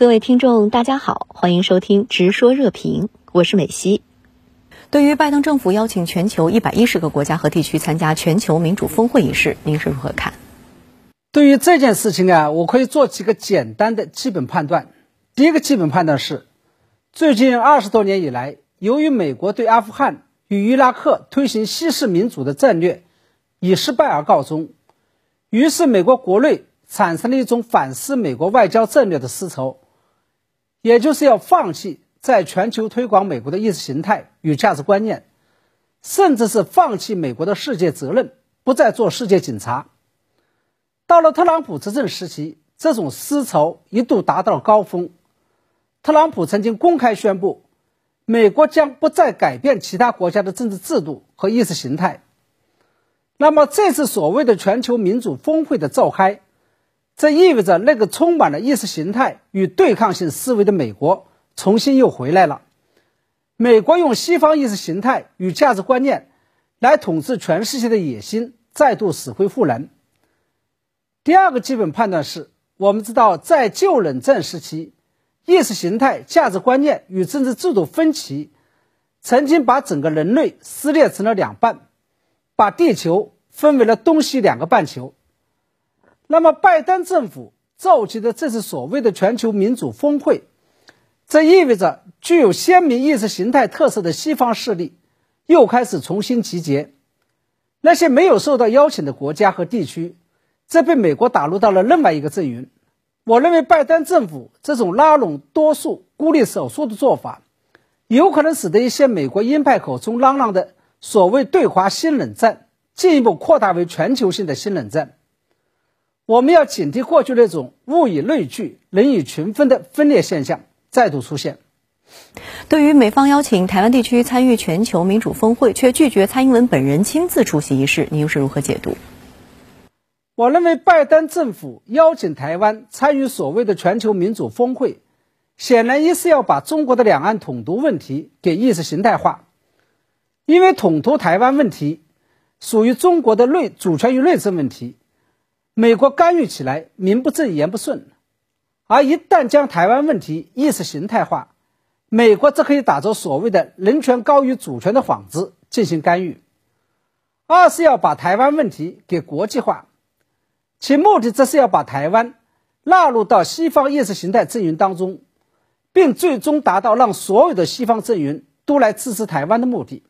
各位听众，大家好，欢迎收听《直说热评》，我是美西。对于拜登政府邀请全球一百一十个国家和地区参加全球民主峰会一事，您是如何看？对于这件事情啊，我可以做几个简单的基本判断。第一个基本判断是，最近二十多年以来，由于美国对阿富汗与伊拉克推行西式民主的战略以失败而告终，于是美国国内产生了一种反思美国外交战略的思潮，也就是要放弃在全球推广美国的意识形态与价值观念，甚至是放弃美国的世界责任，不再做世界警察。到了特朗普执政时期，这种思潮一度达到高峰。特朗普曾经公开宣布，美国将不再改变其他国家的政治制度和意识形态。那么，这次所谓的全球民主峰会的召开，这意味着那个充满了意识形态与对抗性思维的美国重新又回来了。美国用西方意识形态与价值观念来统治全世界的野心再度死灰复燃。第二个基本判断是，我们知道，在旧冷战时期，意识形态、价值观念与政治制度分歧，曾经把整个人类撕裂成了两半，把地球分为了东西两个半球。那么，拜登政府召集的这次所谓的全球民主峰会，这意味着具有鲜明意识形态特色的西方势力又开始重新集结，那些没有受到邀请的国家和地区。这被美国打入到了另外一个阵营。我认为拜登政府这种拉拢多数、孤立少数的做法，有可能使得一些美国鹰派口中嚷嚷的所谓对华新冷战，进一步扩大为全球性的新冷战。我们要警惕过去那种物以类聚、人以群分的分裂现象再度出现。对于美方邀请台湾地区参与全球民主峰会，却拒绝蔡英文本人亲自出席一事，您又是如何解读？我认为，拜登政府邀请台湾参与所谓的全球民主峰会，显然一是要把中国的两岸统独问题给意识形态化，因为统独台湾问题属于中国的内主权与内政问题，美国干预起来名不正言不顺，而一旦将台湾问题意识形态化，美国则可以打着所谓的人权高于主权的幌子进行干预；二是要把台湾问题给国际化。其目的，则是要把台湾纳入到西方意识形态阵营当中，并最终达到让所有的西方阵营都来支持台湾的目的。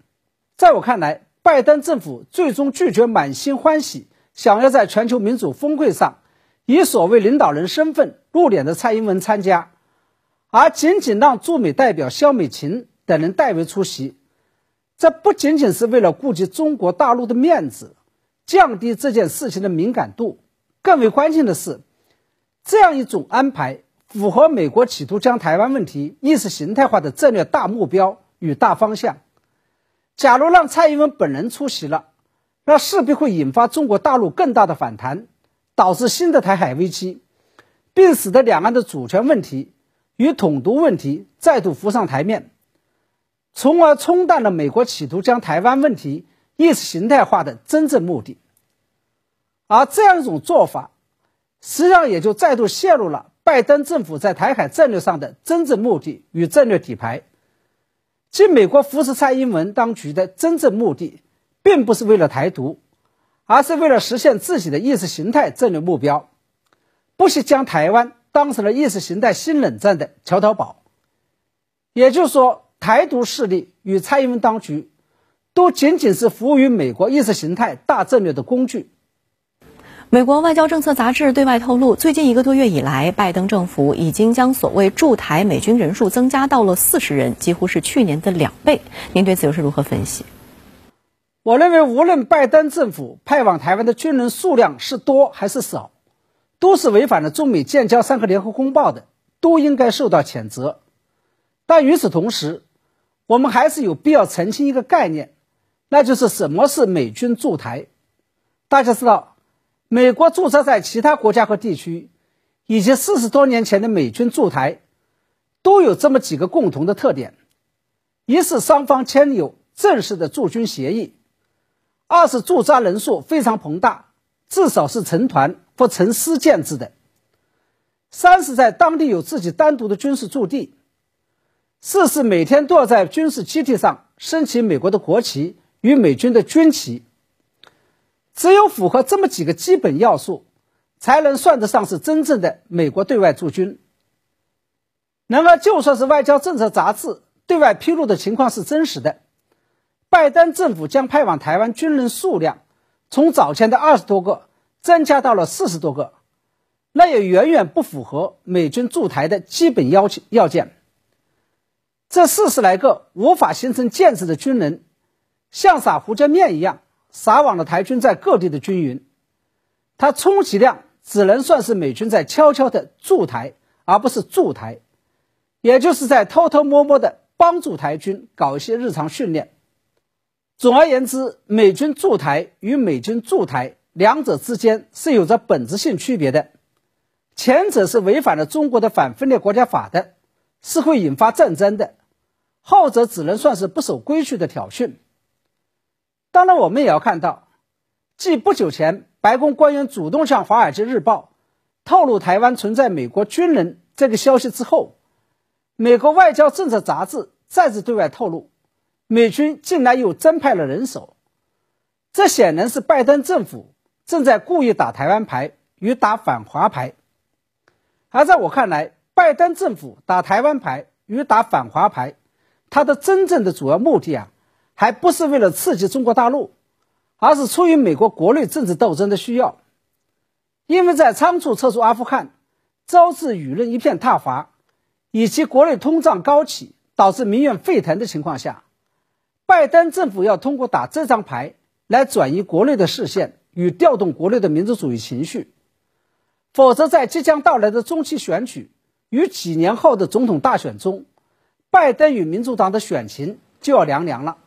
在我看来，拜登政府最终拒绝满心欢喜想要在全球民主峰会上以所谓领导人身份露脸的蔡英文参加，而仅仅让驻美代表肖美琴等人代为出席，这不仅仅是为了顾及中国大陆的面子，降低这件事情的敏感度。更为关键的是，这样一种安排符合美国企图将台湾问题意识形态化的战略大目标与大方向。假如让蔡英文本人出席了，那势必会引发中国大陆更大的反弹，导致新的台海危机，并使得两岸的主权问题与统独问题再度浮上台面，从而冲淡了美国企图将台湾问题意识形态化的真正目的。而这样一种做法，实际上也就再度泄露了拜登政府在台海战略上的真正目的与战略底牌，即美国扶持蔡英文当局的真正目的，并不是为了台独，而是为了实现自己的意识形态战略目标，不惜将台湾当成了意识形态新冷战的桥头堡。也就是说，台独势力与蔡英文当局，都仅仅是服务于美国意识形态大战略的工具。美国外交政策杂志对外透露，最近一个多月以来，拜登政府已经将所谓驻台美军人数增加到了四十人，几乎是去年的两倍。您对此又是如何分析？我认为，无论拜登政府派往台湾的军人数量是多还是少，都是违反了中美建交三个联合公报的，都应该受到谴责。但与此同时，我们还是有必要澄清一个概念，那就是什么是美军驻台。大家知道。美国驻扎在其他国家和地区，以及四十多年前的美军驻台，都有这么几个共同的特点：一是双方签有正式的驻军协议；二是驻扎人数非常庞大，至少是成团或成师建制的；三是在当地有自己单独的军事驻地，四是每天都要在军事基地上升起美国的国旗与美军的军旗。只有符合这么几个基本要素，才能算得上是真正的美国对外驻军。然而，就算是外交政策杂志对外披露的情况是真实的，拜登政府将派往台湾军人数量从早前的二十多个增加到了四十多个，那也远远不符合美军驻台的基本要求要件。这四十来个无法形成建制的军人，像撒胡椒面一样。撒网了台军在各地的军营，它充其量只能算是美军在悄悄的驻台，而不是驻台，也就是在偷偷摸摸的帮助台军搞一些日常训练。总而言之，美军驻台与美军驻台两者之间是有着本质性区别的，前者是违反了中国的反分裂国家法的，是会引发战争的，后者只能算是不守规矩的挑衅。当然，我们也要看到，继不久前白宫官员主动向《华尔街日报》透露台湾存在美国军人这个消息之后，美国外交政策杂志再次对外透露，美军竟然又增派了人手。这显然是拜登政府正在故意打台湾牌与打反华牌。而在我看来，拜登政府打台湾牌与打反华牌，它的真正的主要目的啊。还不是为了刺激中国大陆，而是出于美国国内政治斗争的需要。因为在仓促撤出阿富汗，招致舆论一片挞伐，以及国内通胀高企导致民怨沸腾的情况下，拜登政府要通过打这张牌来转移国内的视线与调动国内的民族主义情绪，否则在即将到来的中期选举与几年后的总统大选中，拜登与民主党的选情就要凉凉了。